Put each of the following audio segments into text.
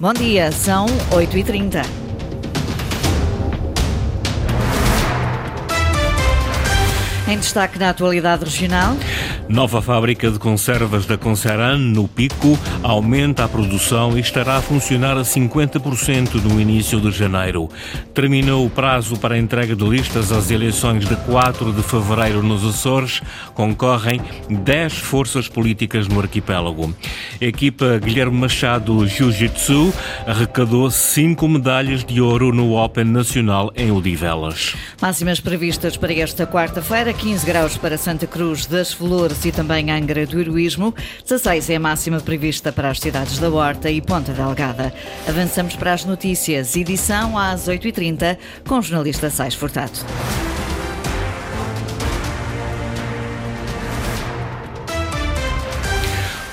Bom dia, são 8h30. Em destaque na atualidade regional. Nova fábrica de conservas da Conceran, no Pico, aumenta a produção e estará a funcionar a 50% no início de janeiro. Terminou o prazo para a entrega de listas às eleições de 4 de fevereiro nos Açores. Concorrem 10 forças políticas no arquipélago. A equipa Guilherme Machado Jiu-Jitsu arrecadou 5 medalhas de ouro no Open Nacional em Odivelas. Máximas previstas para esta quarta-feira: 15 graus para Santa Cruz das Flores e também Angra do Heroísmo. 16 é a máxima prevista para as cidades da Horta e Ponta Delgada. Avançamos para as notícias. Edição às 8h30 com o jornalista Sais Furtado.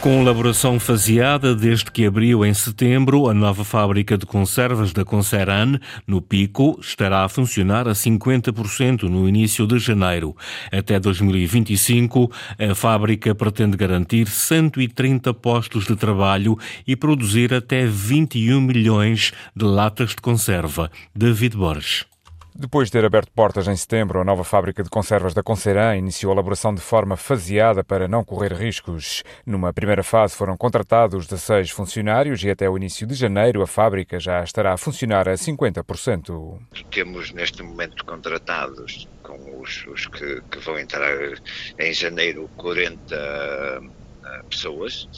Com elaboração faseada desde que abriu em setembro, a nova fábrica de conservas da Conceran, no Pico, estará a funcionar a 50% no início de janeiro. Até 2025, a fábrica pretende garantir 130 postos de trabalho e produzir até 21 milhões de latas de conserva. David Borges. Depois de ter aberto portas em setembro, a nova fábrica de conservas da Conceirã iniciou a elaboração de forma faseada para não correr riscos. Numa primeira fase foram contratados 16 funcionários e até o início de janeiro a fábrica já estará a funcionar a 50%. Temos neste momento contratados com os, os que, que, vão entrar em janeiro 40 pessoas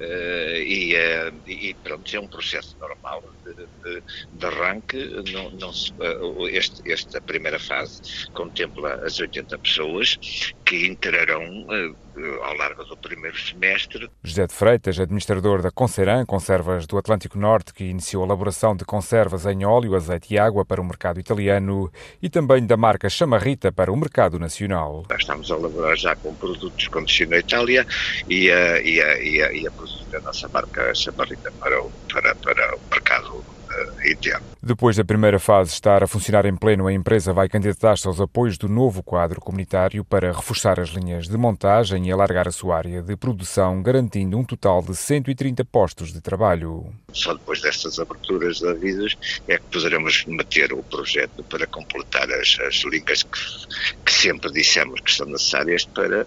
uh, e, uh, e, pronto, é um processo normal de, de, de arranque. Não, não se, uh, este, esta primeira fase contempla as 80 pessoas que entrarão ao largo do primeiro semestre. José de Freitas, administrador da Conceran, Conservas do Atlântico Norte, que iniciou a elaboração de conservas em óleo, azeite e água para o mercado italiano e também da marca Chamarrita para o mercado nacional. Estamos a elaborar já com produtos com destino à Itália e a, e a, e a, e a produzir a nossa marca Chamarrita para o, para, para o mercado interno. Depois da primeira fase estar a funcionar em pleno, a empresa vai candidatar-se aos apoios do novo quadro comunitário para reforçar as linhas de montagem e alargar a sua área de produção, garantindo um total de 130 postos de trabalho. Só depois destas aberturas de avisos é que poderemos meter o projeto para completar as, as linhas que, que sempre dissemos que são necessárias para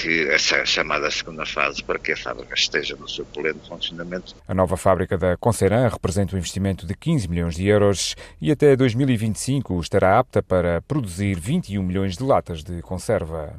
que essa chamada segunda fase para que a fábrica esteja no seu pleno funcionamento. A nova fábrica da Conceran representa um investimento de 15 milhões de euros e até 2025 estará apta para produzir 21 milhões de latas de conserva.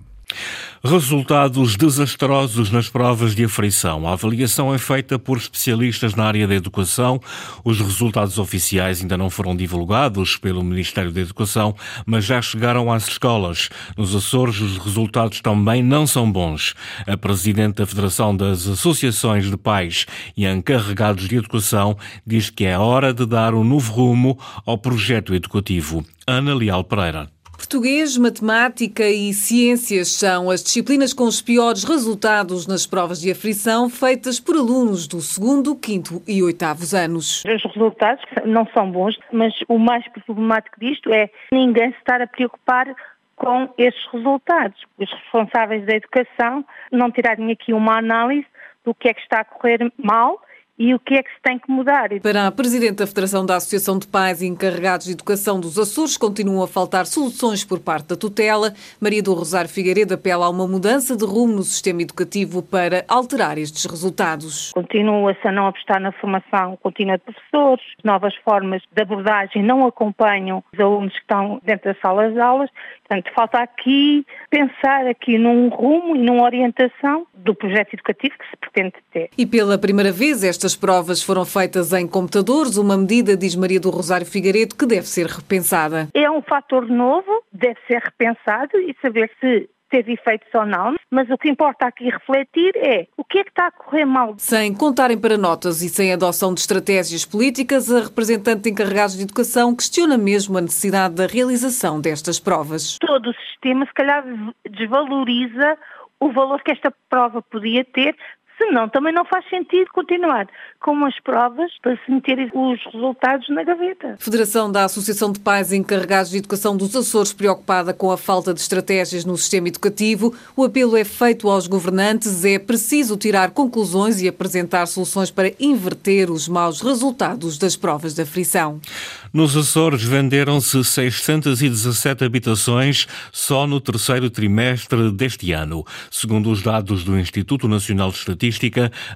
Resultados desastrosos nas provas de afeição. A avaliação é feita por especialistas na área da educação. Os resultados oficiais ainda não foram divulgados pelo Ministério da Educação, mas já chegaram às escolas. Nos Açores, os resultados também não são bons. A Presidente da Federação das Associações de Pais e Encarregados de Educação diz que é hora de dar um novo rumo ao projeto educativo. Ana Leal Pereira. Português, matemática e ciências são as disciplinas com os piores resultados nas provas de aflição feitas por alunos do segundo, quinto e oitavos anos. Os resultados não são bons, mas o mais problemático disto é ninguém se estar a preocupar com estes resultados. Os responsáveis da educação não tirarem aqui uma análise do que é que está a correr mal e o que é que se tem que mudar. Para a Presidente da Federação da Associação de Pais e Encarregados de Educação dos Açores, continuam a faltar soluções por parte da tutela. Maria do Rosário Figueiredo apela a uma mudança de rumo no sistema educativo para alterar estes resultados. Continua-se a não apostar na formação contínua de professores, novas formas de abordagem não acompanham os alunos que estão dentro das salas de aulas. Portanto, falta aqui pensar aqui num rumo e numa orientação do projeto educativo que se pretende ter. E pela primeira vez estas estas provas foram feitas em computadores, uma medida, diz Maria do Rosário Figueiredo, que deve ser repensada. É um fator novo, deve ser repensado e saber se teve efeitos ou não, mas o que importa aqui refletir é o que é que está a correr mal. Sem contarem para notas e sem adoção de estratégias políticas, a representante de encarregados de educação questiona mesmo a necessidade da realização destas provas. Todo o sistema, se calhar, desvaloriza o valor que esta prova podia ter Senão também não faz sentido continuar com as provas para se meter os resultados na gaveta. Federação da Associação de Pais Encarregados de Educação dos Açores, preocupada com a falta de estratégias no sistema educativo, o apelo é feito aos governantes: é preciso tirar conclusões e apresentar soluções para inverter os maus resultados das provas da frição. Nos Açores venderam-se 617 habitações só no terceiro trimestre deste ano. Segundo os dados do Instituto Nacional de Estatística,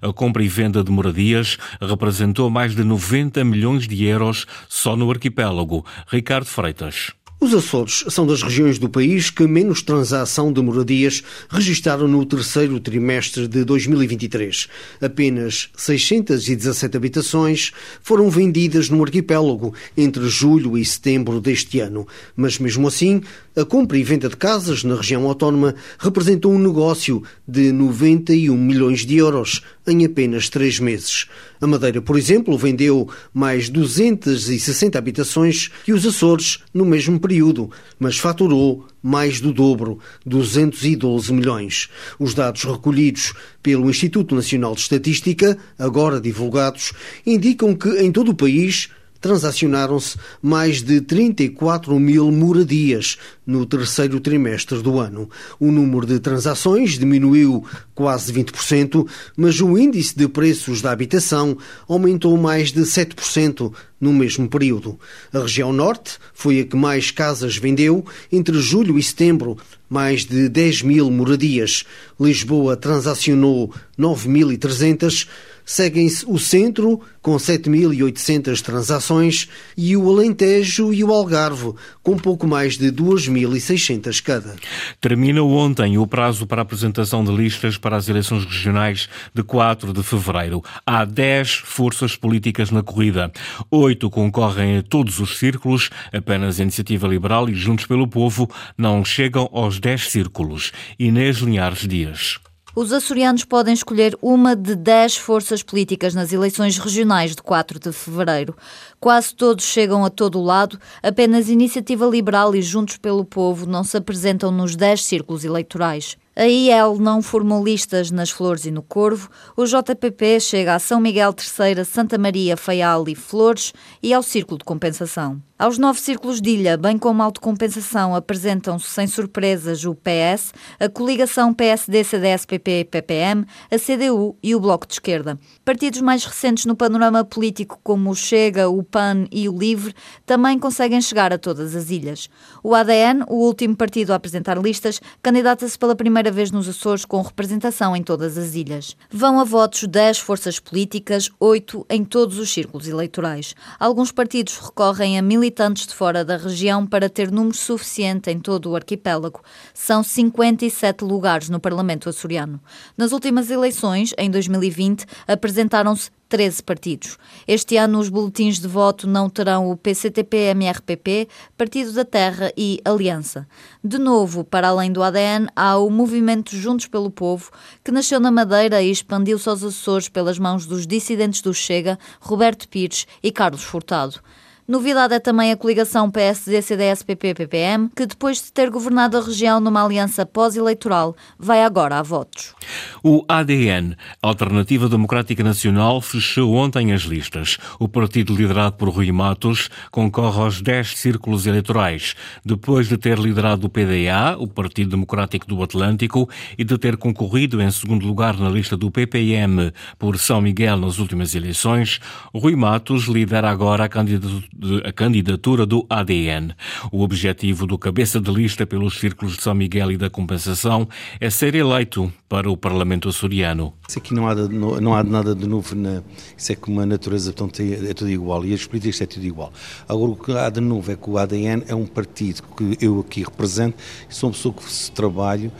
a compra e venda de moradias representou mais de 90 milhões de euros só no arquipélago. Ricardo Freitas. Os Açores são das regiões do país que menos transação de moradias registaram no terceiro trimestre de 2023. Apenas 617 habitações foram vendidas no arquipélago entre julho e setembro deste ano. Mas mesmo assim, a compra e venda de casas na região autónoma representou um negócio de 91 milhões de euros em apenas três meses. A Madeira, por exemplo, vendeu mais 260 habitações que os Açores no mesmo período, mas faturou mais do dobro, 212 milhões. Os dados recolhidos pelo Instituto Nacional de Estatística, agora divulgados, indicam que em todo o país transacionaram-se mais de 34 mil moradias no terceiro trimestre do ano. O número de transações diminuiu quase 20%, mas o índice de preços da habitação aumentou mais de 7% no mesmo período. A região norte foi a que mais casas vendeu entre julho e setembro, mais de 10 mil moradias. Lisboa transacionou 9.300 Seguem-se o Centro, com 7.800 transações, e o Alentejo e o Algarve, com pouco mais de 2.600 cada. Termina ontem o prazo para a apresentação de listas para as eleições regionais de 4 de fevereiro. Há 10 forças políticas na corrida. Oito concorrem a todos os círculos, apenas a Iniciativa Liberal e Juntos pelo Povo não chegam aos 10 círculos. Inês Linhares Dias. Os açorianos podem escolher uma de 10 forças políticas nas eleições regionais de 4 de fevereiro. Quase todos chegam a todo o lado, apenas Iniciativa Liberal e Juntos pelo Povo não se apresentam nos 10 círculos eleitorais. A IEL não formou listas nas Flores e no Corvo, o JPP chega a São Miguel III, Santa Maria, Faial e Flores e ao Círculo de Compensação. Aos nove círculos de ilha, bem como autocompensação, apresentam-se sem surpresas o PS, a coligação PSD-CDS-PP-PPM, a CDU e o Bloco de Esquerda. Partidos mais recentes no panorama político, como o Chega, o PAN e o LIVRE, também conseguem chegar a todas as ilhas. O ADN, o último partido a apresentar listas, candidata-se pela primeira vez nos Açores com representação em todas as ilhas. Vão a votos 10 forças políticas, 8 em todos os círculos eleitorais. Alguns partidos recorrem a militantes de fora da região para ter número suficiente em todo o arquipélago. São 57 lugares no Parlamento açoriano. Nas últimas eleições, em 2020, apresentaram-se 13 partidos. Este ano, os boletins de voto não terão o PCTP-MRPP, Partido da Terra e Aliança. De novo, para além do ADN, há o Movimento Juntos pelo Povo, que nasceu na Madeira e expandiu-se aos Açores pelas mãos dos dissidentes do Chega, Roberto Pires e Carlos Furtado. Novidade é também a coligação PSD-CDS-PP-PPM, que depois de ter governado a região numa aliança pós-eleitoral, vai agora a votos. O ADN, Alternativa Democrática Nacional, fechou ontem as listas. O partido liderado por Rui Matos concorre aos 10 círculos eleitorais, depois de ter liderado o PDA, o Partido Democrático do Atlântico, e de ter concorrido em segundo lugar na lista do PPM por São Miguel nas últimas eleições, Rui Matos lidera agora a candidatura a candidatura do ADN. O objetivo do cabeça de lista pelos círculos de São Miguel e da Compensação é ser eleito para o Parlamento açoriano. Isso aqui não há, de, não há nada de novo, na, isso é como a natureza é tudo igual e as políticas é tudo igual. Agora o que há de novo é que o ADN é um partido que eu aqui represento, sou uma pessoa que trabalho,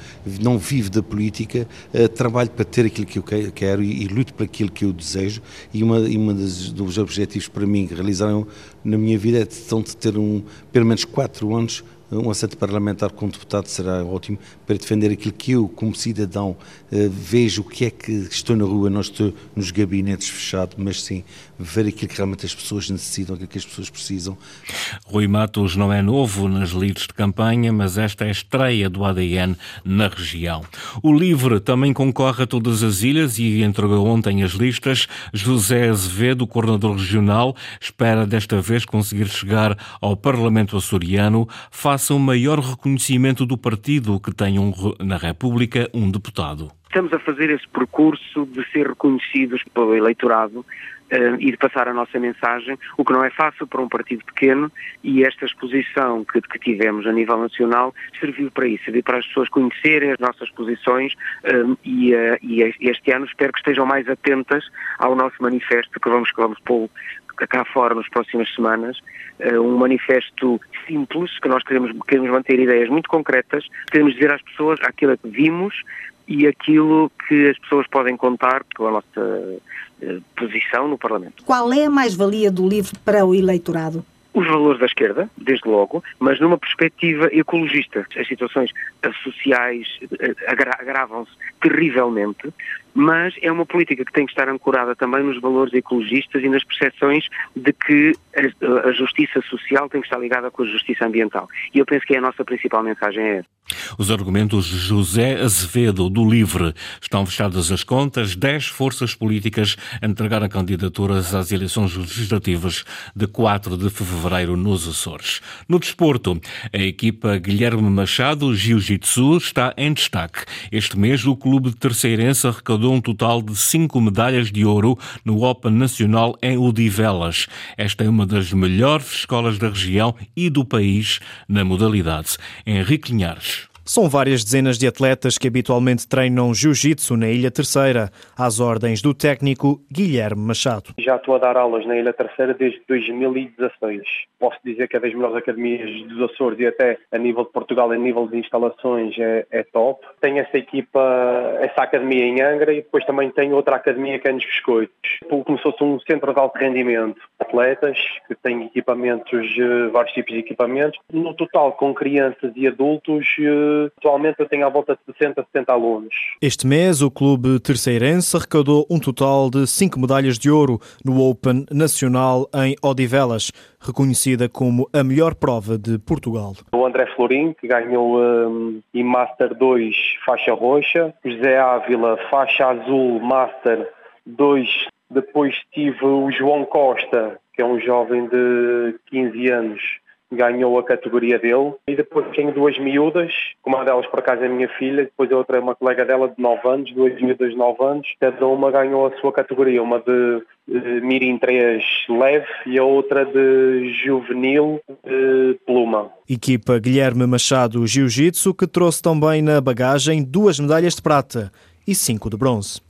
não vivo da política, uh, trabalho para ter aquilo que eu quero e, e luto para aquilo que eu desejo e uma, uma dos objetivos para mim que realizaram na minha vida é de ter um, pelo menos quatro anos um assento parlamentar com deputado será ótimo para defender aquilo que eu, como cidadão, eh, vejo o que é que estou na rua, não estou nos gabinetes fechados, mas sim ver aquilo que realmente as pessoas necessitam, aquilo que as pessoas precisam. Rui Matos não é novo nas lides de campanha, mas esta é a estreia do ADN na região. O LIVRE também concorre a todas as ilhas e entregou ontem as listas. José Azevedo, coordenador regional, espera desta vez conseguir chegar ao Parlamento açoriano, faça um maior reconhecimento do partido que tem um, na República um deputado. Estamos a fazer esse percurso de ser reconhecidos pelo eleitorado uh, e de passar a nossa mensagem, o que não é fácil para um partido pequeno e esta exposição que, que tivemos a nível nacional serviu para isso, serviu para as pessoas conhecerem as nossas posições uh, e, uh, e, este ano espero que estejam mais atentas ao nosso manifesto que vamos, que vamos pôr cá fora nas próximas semanas, um manifesto simples, que nós queremos, queremos manter ideias muito concretas, queremos dizer às pessoas aquilo que vimos e aquilo que as pessoas podem contar com a nossa eh, posição no Parlamento. Qual é a mais-valia do livro para o eleitorado? os valores da esquerda, desde logo, mas numa perspectiva ecologista. As situações sociais eh, agravam-se terrivelmente, mas é uma política que tem que estar ancorada também nos valores ecologistas e nas percepções de que a, justiça social tem que estar ligada com a justiça ambiental. E eu penso que é a nossa principal mensagem é essa. Os argumentos de José Azevedo, do LIVRE, estão fechadas as contas. Dez forças políticas entregaram candidaturas às eleições legislativas de 4 de fevereiro nos Açores. No desporto, a equipa Guilherme Machado Jiu-Jitsu está em destaque. Este mês, o clube terceirense arrecadou um total de cinco medalhas de ouro no Open Nacional em Odivelas. Esta é uma das melhores escolas da região e do país na modalidade. Henrique Linhares. São várias dezenas de atletas que habitualmente treinam jiu-jitsu na Ilha Terceira, às ordens do técnico Guilherme Machado. Já estou a dar aulas na Ilha Terceira desde 2016. Posso dizer que é das melhores academias dos Açores e até a nível de Portugal, a nível de instalações, é, é top. Tenho essa equipa, essa academia em Angra e depois também tenho outra academia que é nos Biscoitos. Como se fosse um centro de alto rendimento. Atletas que têm equipamentos, eh, vários tipos de equipamentos. No total, com crianças e adultos, eh, atualmente eu tenho à volta de 60, 70 alunos. Este mês, o clube terceirense arrecadou um total de 5 medalhas de ouro no Open Nacional em Odivelas, reconhecida como a melhor prova de Portugal. O André Florim, que ganhou um, em Master 2 faixa roxa, José Ávila, faixa azul Master 2 depois tive o João Costa, que é um jovem de 15 anos, ganhou a categoria dele. E depois tenho duas miúdas, uma delas por acaso é minha filha, depois a outra é uma colega dela de 9 anos, duas miúdas de 9 anos. Cada uma ganhou a sua categoria, uma de, de Mirim 3 leve e a outra de juvenil de pluma. Equipa Guilherme Machado Jiu-Jitsu que trouxe também na bagagem duas medalhas de prata e cinco de bronze.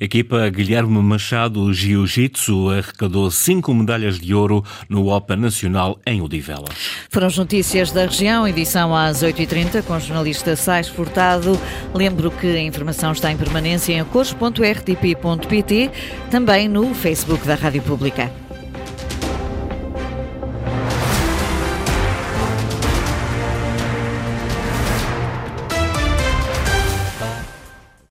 Equipa Guilherme Machado Jiu-Jitsu arrecadou cinco medalhas de ouro no Open Nacional em Odivelas. Foram as notícias da região, edição às 8h30, com o jornalista Sais Furtado. Lembro que a informação está em permanência em cores.rtp.pt, também no Facebook da Rádio Pública.